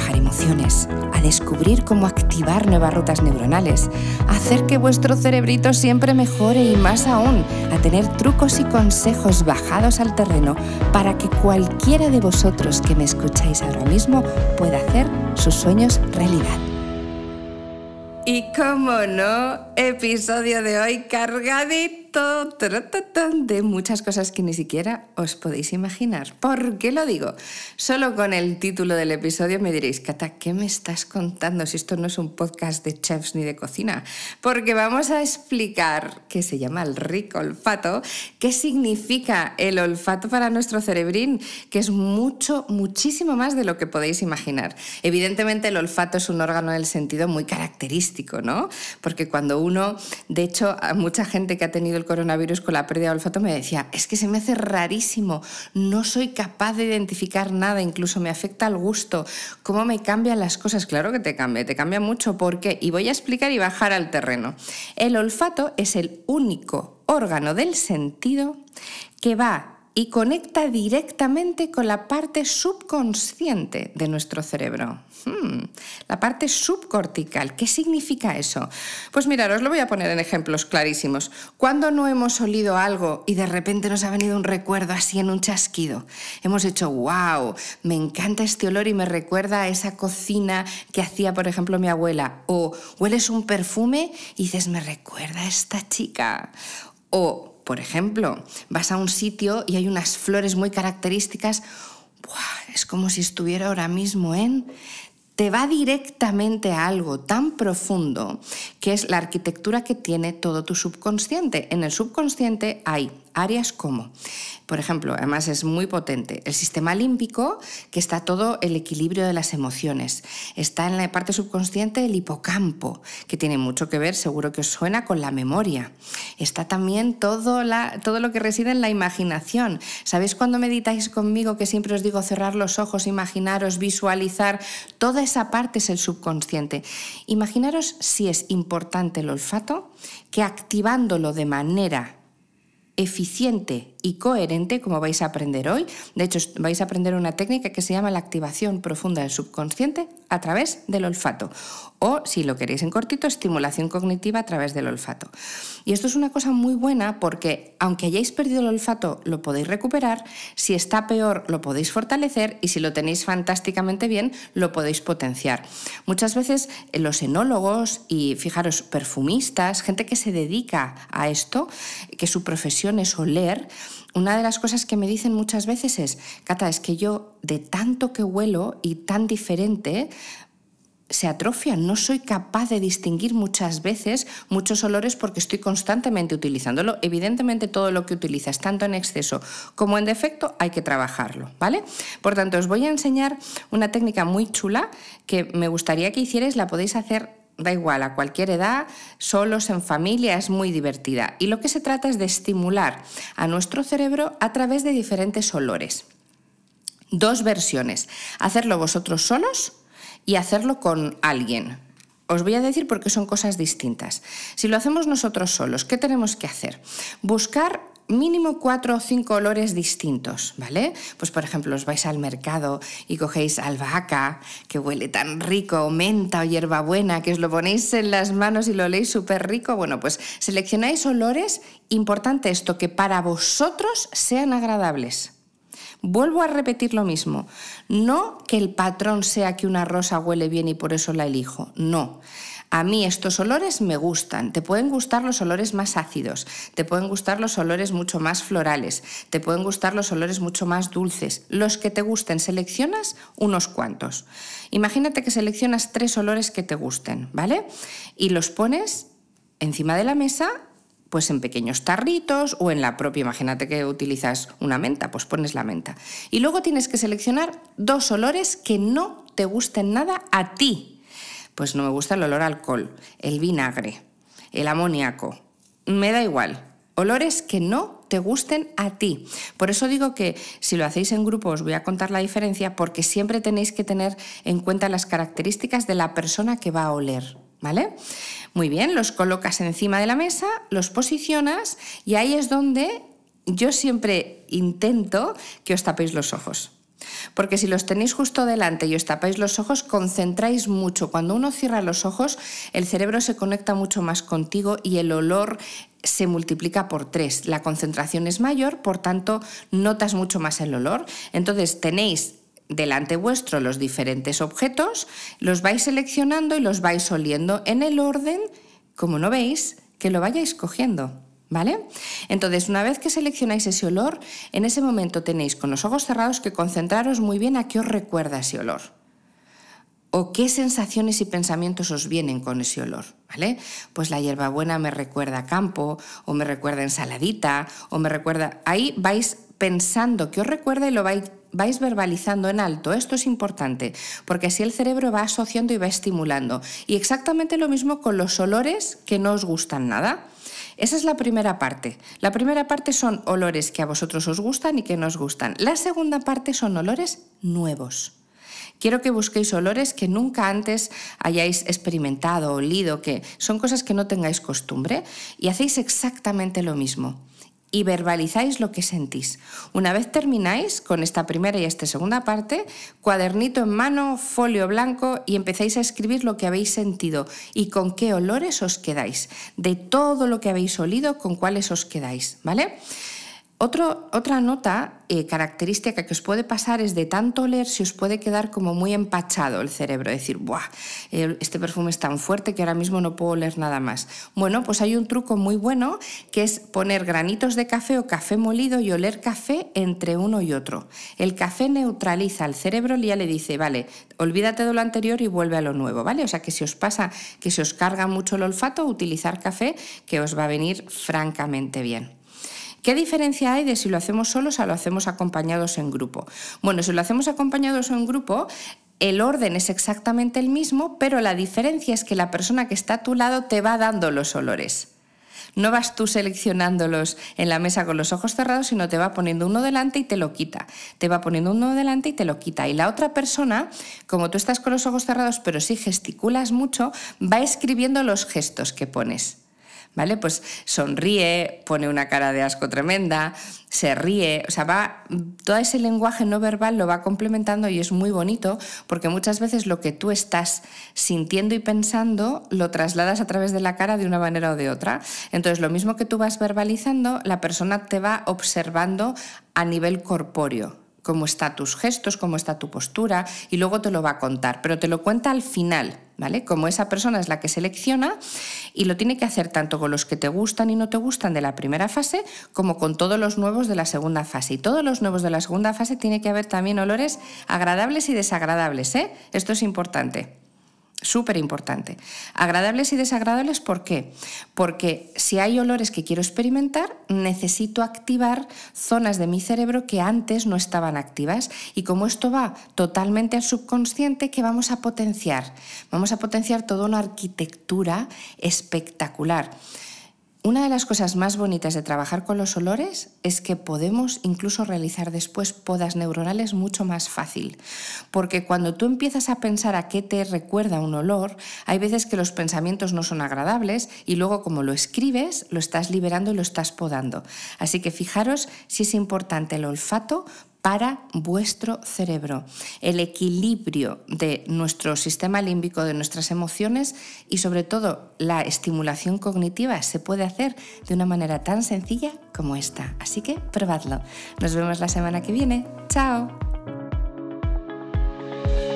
trabajar emociones, a descubrir cómo activar nuevas rutas neuronales, a hacer que vuestro cerebrito siempre mejore y más aún, a tener trucos y consejos bajados al terreno para que cualquiera de vosotros que me escucháis ahora mismo pueda hacer sus sueños realidad. Y como no, episodio de hoy cargadito de muchas cosas que ni siquiera os podéis imaginar. ¿Por qué lo digo? Solo con el título del episodio me diréis, Cata, ¿qué me estás contando si esto no es un podcast de chefs ni de cocina? Porque vamos a explicar qué se llama el rico olfato, qué significa el olfato para nuestro cerebrín, que es mucho, muchísimo más de lo que podéis imaginar. Evidentemente el olfato es un órgano del sentido muy característico, ¿no? Porque cuando uno, de hecho, mucha gente que ha tenido el coronavirus con la pérdida de olfato me decía, es que se me hace rarísimo, no soy capaz de identificar nada, incluso me afecta al gusto, cómo me cambian las cosas. Claro que te cambia, te cambia mucho. ¿Por qué? Y voy a explicar y bajar al terreno. El olfato es el único órgano del sentido que va y conecta directamente con la parte subconsciente de nuestro cerebro. Hmm, la parte subcortical. ¿Qué significa eso? Pues mirad, os lo voy a poner en ejemplos clarísimos. Cuando no hemos olido algo y de repente nos ha venido un recuerdo así en un chasquido, hemos hecho, wow, me encanta este olor y me recuerda a esa cocina que hacía, por ejemplo, mi abuela. O hueles un perfume y dices, me recuerda a esta chica. O por ejemplo, vas a un sitio y hay unas flores muy características, es como si estuviera ahora mismo en te va directamente a algo tan profundo que es la arquitectura que tiene todo tu subconsciente. En el subconsciente hay áreas como, por ejemplo, además es muy potente, el sistema límbico, que está todo el equilibrio de las emociones. Está en la parte subconsciente el hipocampo, que tiene mucho que ver, seguro que os suena, con la memoria. Está también todo, la, todo lo que reside en la imaginación. ¿Sabéis cuando meditáis conmigo que siempre os digo cerrar los ojos, imaginaros, visualizar? Toda esa parte es el subconsciente. Imaginaros si es importante el olfato, que activándolo de manera eficiente y coherente, como vais a aprender hoy. De hecho, vais a aprender una técnica que se llama la activación profunda del subconsciente a través del olfato. O, si lo queréis en cortito, estimulación cognitiva a través del olfato. Y esto es una cosa muy buena porque, aunque hayáis perdido el olfato, lo podéis recuperar. Si está peor, lo podéis fortalecer. Y si lo tenéis fantásticamente bien, lo podéis potenciar. Muchas veces eh, los enólogos y, fijaros, perfumistas, gente que se dedica a esto, que su profesión es oler, una de las cosas que me dicen muchas veces es, Cata, es que yo de tanto que huelo y tan diferente, se atrofian, no soy capaz de distinguir muchas veces muchos olores porque estoy constantemente utilizándolo. Evidentemente todo lo que utilizas, tanto en exceso como en defecto, hay que trabajarlo, ¿vale? Por tanto, os voy a enseñar una técnica muy chula que me gustaría que hicierais, la podéis hacer da igual, a cualquier edad, solos, en familia, es muy divertida. Y lo que se trata es de estimular a nuestro cerebro a través de diferentes olores. Dos versiones, hacerlo vosotros solos y hacerlo con alguien. Os voy a decir por qué son cosas distintas. Si lo hacemos nosotros solos, ¿qué tenemos que hacer? Buscar mínimo cuatro o cinco olores distintos, ¿vale? Pues por ejemplo, os vais al mercado y cogéis albahaca, que huele tan rico, menta o hierbabuena, que os lo ponéis en las manos y lo leéis súper rico. Bueno, pues seleccionáis olores, importante esto, que para vosotros sean agradables. Vuelvo a repetir lo mismo. No que el patrón sea que una rosa huele bien y por eso la elijo. No. A mí estos olores me gustan. Te pueden gustar los olores más ácidos, te pueden gustar los olores mucho más florales, te pueden gustar los olores mucho más dulces. Los que te gusten, seleccionas unos cuantos. Imagínate que seleccionas tres olores que te gusten, ¿vale? Y los pones encima de la mesa pues en pequeños tarritos o en la propia, imagínate que utilizas una menta, pues pones la menta. Y luego tienes que seleccionar dos olores que no te gusten nada a ti, pues no me gusta el olor a alcohol, el vinagre, el amoníaco. Me da igual. Olores que no te gusten a ti. Por eso digo que si lo hacéis en grupo os voy a contar la diferencia porque siempre tenéis que tener en cuenta las características de la persona que va a oler. ¿Vale? Muy bien, los colocas encima de la mesa, los posicionas y ahí es donde yo siempre intento que os tapéis los ojos. Porque si los tenéis justo delante y os tapáis los ojos, concentráis mucho. Cuando uno cierra los ojos, el cerebro se conecta mucho más contigo y el olor se multiplica por tres. La concentración es mayor, por tanto, notas mucho más el olor. Entonces, tenéis delante vuestro los diferentes objetos, los vais seleccionando y los vais oliendo en el orden, como no veis, que lo vayáis cogiendo. ¿Vale? Entonces, una vez que seleccionáis ese olor, en ese momento tenéis con los ojos cerrados que concentraros muy bien a qué os recuerda ese olor. O qué sensaciones y pensamientos os vienen con ese olor, ¿vale? Pues la hierbabuena me recuerda campo, o me recuerda ensaladita, o me recuerda. Ahí vais pensando que os recuerda y lo vais, vais verbalizando en alto. Esto es importante, porque así el cerebro va asociando y va estimulando. Y exactamente lo mismo con los olores que no os gustan nada. Esa es la primera parte. La primera parte son olores que a vosotros os gustan y que no os gustan. La segunda parte son olores nuevos. Quiero que busquéis olores que nunca antes hayáis experimentado, olido, que son cosas que no tengáis costumbre y hacéis exactamente lo mismo y verbalizáis lo que sentís. Una vez termináis con esta primera y esta segunda parte, cuadernito en mano, folio blanco y empezáis a escribir lo que habéis sentido y con qué olores os quedáis. De todo lo que habéis olido, con cuáles os quedáis, ¿vale? Otra nota eh, característica que os puede pasar es de tanto oler si os puede quedar como muy empachado el cerebro, decir, Buah, este perfume es tan fuerte que ahora mismo no puedo oler nada más. Bueno, pues hay un truco muy bueno que es poner granitos de café o café molido y oler café entre uno y otro. El café neutraliza al cerebro y ya le dice, vale, olvídate de lo anterior y vuelve a lo nuevo, ¿vale? O sea que si os pasa que se os carga mucho el olfato, utilizar café que os va a venir francamente bien. ¿Qué diferencia hay de si lo hacemos solos o lo hacemos acompañados en grupo? Bueno, si lo hacemos acompañados en grupo, el orden es exactamente el mismo, pero la diferencia es que la persona que está a tu lado te va dando los olores. No vas tú seleccionándolos en la mesa con los ojos cerrados, sino te va poniendo uno delante y te lo quita. Te va poniendo uno delante y te lo quita. Y la otra persona, como tú estás con los ojos cerrados, pero sí gesticulas mucho, va escribiendo los gestos que pones. ¿Vale? Pues sonríe, pone una cara de asco tremenda, se ríe, o sea, va, todo ese lenguaje no verbal lo va complementando y es muy bonito porque muchas veces lo que tú estás sintiendo y pensando lo trasladas a través de la cara de una manera o de otra. Entonces, lo mismo que tú vas verbalizando, la persona te va observando a nivel corpóreo cómo están tus gestos, cómo está tu postura y luego te lo va a contar, pero te lo cuenta al final, ¿vale? Como esa persona es la que selecciona y lo tiene que hacer tanto con los que te gustan y no te gustan de la primera fase como con todos los nuevos de la segunda fase. Y todos los nuevos de la segunda fase tiene que haber también olores agradables y desagradables, ¿eh? Esto es importante. Súper importante. Agradables y desagradables, ¿por qué? Porque si hay olores que quiero experimentar, necesito activar zonas de mi cerebro que antes no estaban activas. Y como esto va totalmente al subconsciente, ¿qué vamos a potenciar? Vamos a potenciar toda una arquitectura espectacular. Una de las cosas más bonitas de trabajar con los olores es que podemos incluso realizar después podas neuronales mucho más fácil, porque cuando tú empiezas a pensar a qué te recuerda un olor, hay veces que los pensamientos no son agradables y luego como lo escribes, lo estás liberando y lo estás podando. Así que fijaros si es importante el olfato para vuestro cerebro, el equilibrio de nuestro sistema límbico, de nuestras emociones y sobre todo la estimulación cognitiva se puede hacer de una manera tan sencilla como esta. Así que probadlo. Nos vemos la semana que viene. Chao.